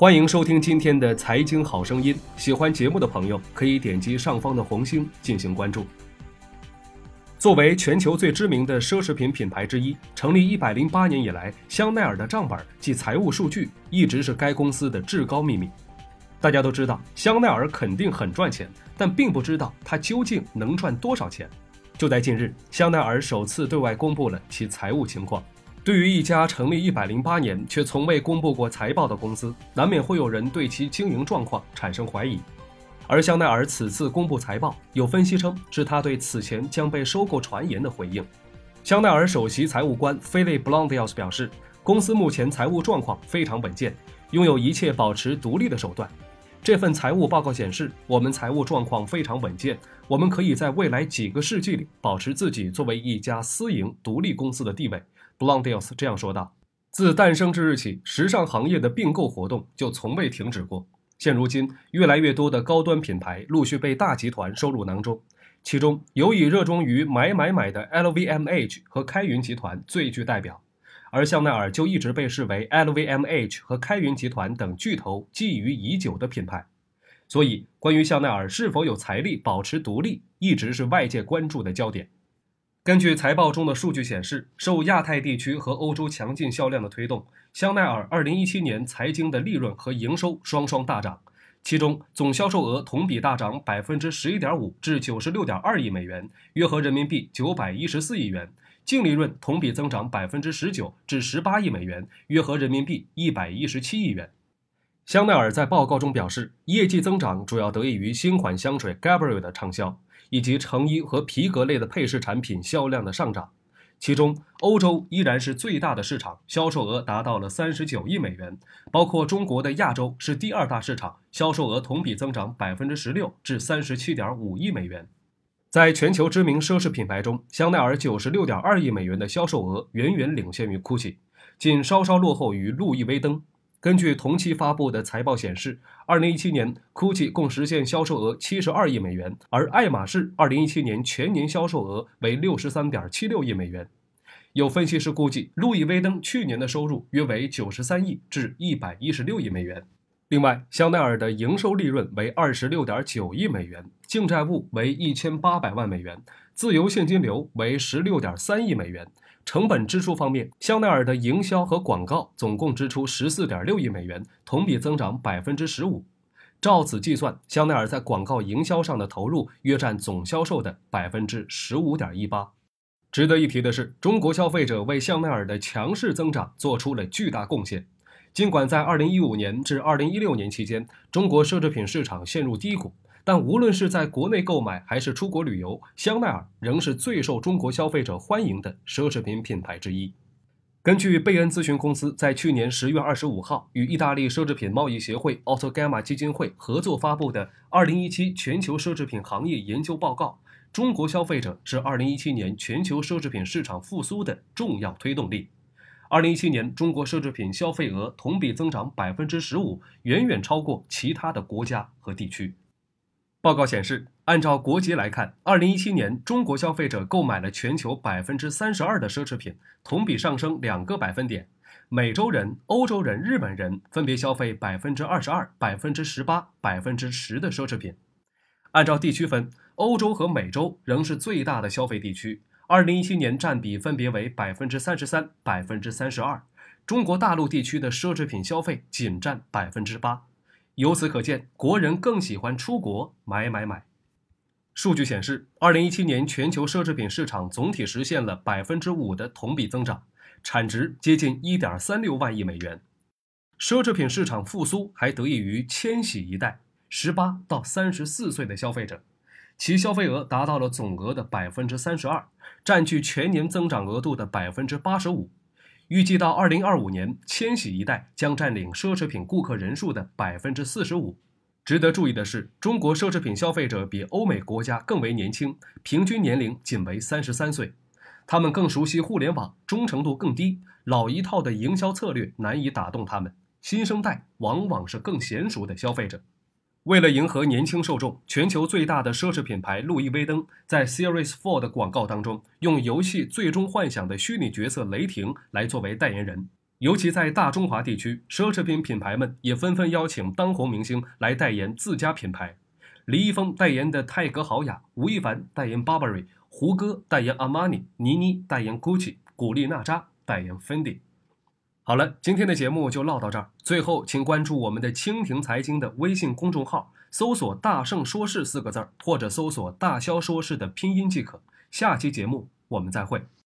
欢迎收听今天的财经好声音。喜欢节目的朋友可以点击上方的红星进行关注。作为全球最知名的奢侈品品牌之一，成立一百零八年以来，香奈儿的账本及财务数据一直是该公司的至高秘密。大家都知道，香奈儿肯定很赚钱，但并不知道它究竟能赚多少钱。就在近日，香奈儿首次对外公布了其财务情况。对于一家成立一百零八年却从未公布过财报的公司，难免会有人对其经营状况产生怀疑。而香奈儿此次公布财报，有分析称是他对此前将被收购传言的回应。香奈儿首席财务官菲利布朗迪奥斯表示，公司目前财务状况非常稳健，拥有一切保持独立的手段。这份财务报告显示，我们财务状况非常稳健，我们可以在未来几个世纪里保持自己作为一家私营独立公司的地位。B l o n d i l s 这样说道：“自诞生之日起，时尚行业的并购活动就从未停止过。现如今，越来越多的高端品牌陆续被大集团收入囊中，其中尤以热衷于买买买的 LVMH 和开云集团最具代表。而香奈儿就一直被视为 LVMH 和开云集团等巨头觊觎已久的品牌。所以，关于香奈儿是否有财力保持独立，一直是外界关注的焦点。”根据财报中的数据显示，受亚太地区和欧洲强劲销量的推动，香奈儿2017年财经的利润和营收双双大涨。其中，总销售额同比大涨11.5%至96.2亿美元，约合人民币914亿元；净利润同比增长19%至18亿美元，约合人民币117亿元。香奈儿在报告中表示，业绩增长主要得益于新款香水 Gabrielle 的畅销。以及成衣和皮革类的配饰产品销量的上涨，其中欧洲依然是最大的市场，销售额达到了三十九亿美元。包括中国的亚洲是第二大市场，销售额同比增长百分之十六至三十七点五亿美元。在全球知名奢侈品牌中，香奈儿九十六点二亿美元的销售额远远领先于 GUCCI，仅稍稍落后于路易威登。根据同期发布的财报显示，2017年，GUCCI 共实现销售额72亿美元，而爱马仕2017年全年销售额为63.76亿美元。有分析师估计，路易威登去年的收入约为93亿至116亿美元。另外，香奈儿的营收利润为26.9亿美元，净债务为1800万美元，自由现金流为16.3亿美元。成本支出方面，香奈儿的营销和广告总共支出十四点六亿美元，同比增长百分之十五。照此计算，香奈儿在广告营销上的投入约占总销售的百分之十五点一八。值得一提的是，中国消费者为香奈儿的强势增长做出了巨大贡献。尽管在二零一五年至二零一六年期间，中国奢侈品市场陷入低谷。但无论是在国内购买还是出国旅游，香奈儿仍是最受中国消费者欢迎的奢侈品品牌之一。根据贝恩咨询公司在去年十月二十五号与意大利奢侈品贸易协会奥特伽马基金会合作发布的《二零一七全球奢侈品行业研究报告》，中国消费者是二零一七年全球奢侈品市场复苏的重要推动力。二零一七年，中国奢侈品消费额同比增长百分之十五，远远超过其他的国家和地区。报告显示，按照国籍来看，二零一七年中国消费者购买了全球百分之三十二的奢侈品，同比上升两个百分点。美洲人、欧洲人、日本人分别消费百分之二十二、百分之十八、百分之十的奢侈品。按照地区分，欧洲和美洲仍是最大的消费地区，二零一七年占比分别为百分之三十三、百分之三十二。中国大陆地区的奢侈品消费仅占百分之八。由此可见，国人更喜欢出国买买买。数据显示，二零一七年全球奢侈品市场总体实现了百分之五的同比增长，产值接近一点三六万亿美元。奢侈品市场复苏还得益于千禧一代（十八到三十四岁的消费者），其消费额达到了总额的百分之三十二，占据全年增长额度的百分之八十五。预计到二零二五年，千禧一代将占领奢侈品顾客人数的百分之四十五。值得注意的是，中国奢侈品消费者比欧美国家更为年轻，平均年龄仅为三十三岁。他们更熟悉互联网，忠诚度更低，老一套的营销策略难以打动他们。新生代往往是更娴熟的消费者。为了迎合年轻受众，全球最大的奢侈品牌路易威登在 Series f o u r 的广告当中，用游戏《最终幻想》的虚拟角色雷霆来作为代言人。尤其在大中华地区，奢侈品品牌们也纷纷邀请当红明星来代言自家品牌。李易峰代言的泰格豪雅，吴亦凡代言 Burberry，胡歌代言阿玛尼，倪妮代言 Gucci，古力娜扎代言 Fendi。好了，今天的节目就唠到这儿。最后，请关注我们的蜻蜓财经的微信公众号，搜索“大圣说事”四个字儿，或者搜索“大肖说事”的拼音即可。下期节目我们再会。